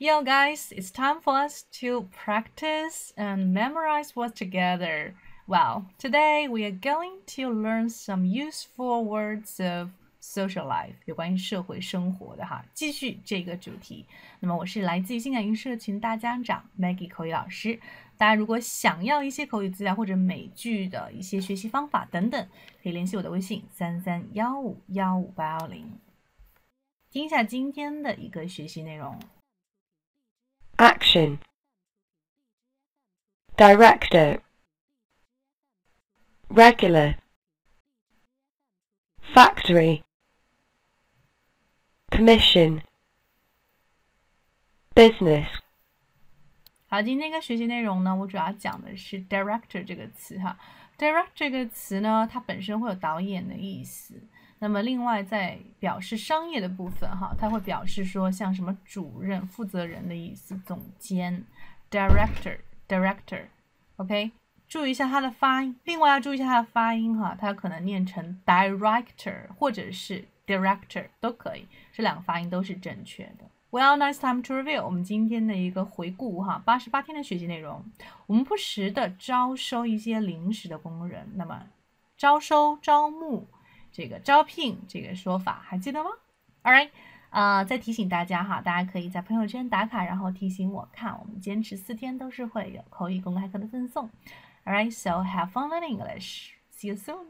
Yo, guys, it's time for us to practice and memorize words together. Well, today we are going to learn some useful words of social life，有关于社会生活的哈。继续这个主题，那么我是来自于性感营社群大家长 Maggie 口语老师。大家如果想要一些口语资料或者美剧的一些学习方法等等，可以联系我的微信三三幺五幺五八幺零。听一下今天的一个学习内容。Action Director Regular Factory Commission Business 好，今天一个学习内容呢，我主要讲的是 director 这个词哈。director 这个词呢，它本身会有导演的意思。 那么另外在表示商业的部分哈，它会表示说像什么主任、负责人的意思，总监，director，director，OK，注意一下它的发音。另外要注意一下它的发音哈，它可能念成 director 或者是 director 都可以，这两个发音都是正确的。Well, nice time to review 我们今天的一个回顾哈，八十八天的学习内容。我们不时的招收一些临时的工人，那么招收、招募。这个招聘这个说法还记得吗？All right，啊，再提醒大家哈，大家可以在朋友圈打卡，然后提醒我看。我们坚持四天都是会有口语公开课的赠送。All right，so have fun learning English. See you soon.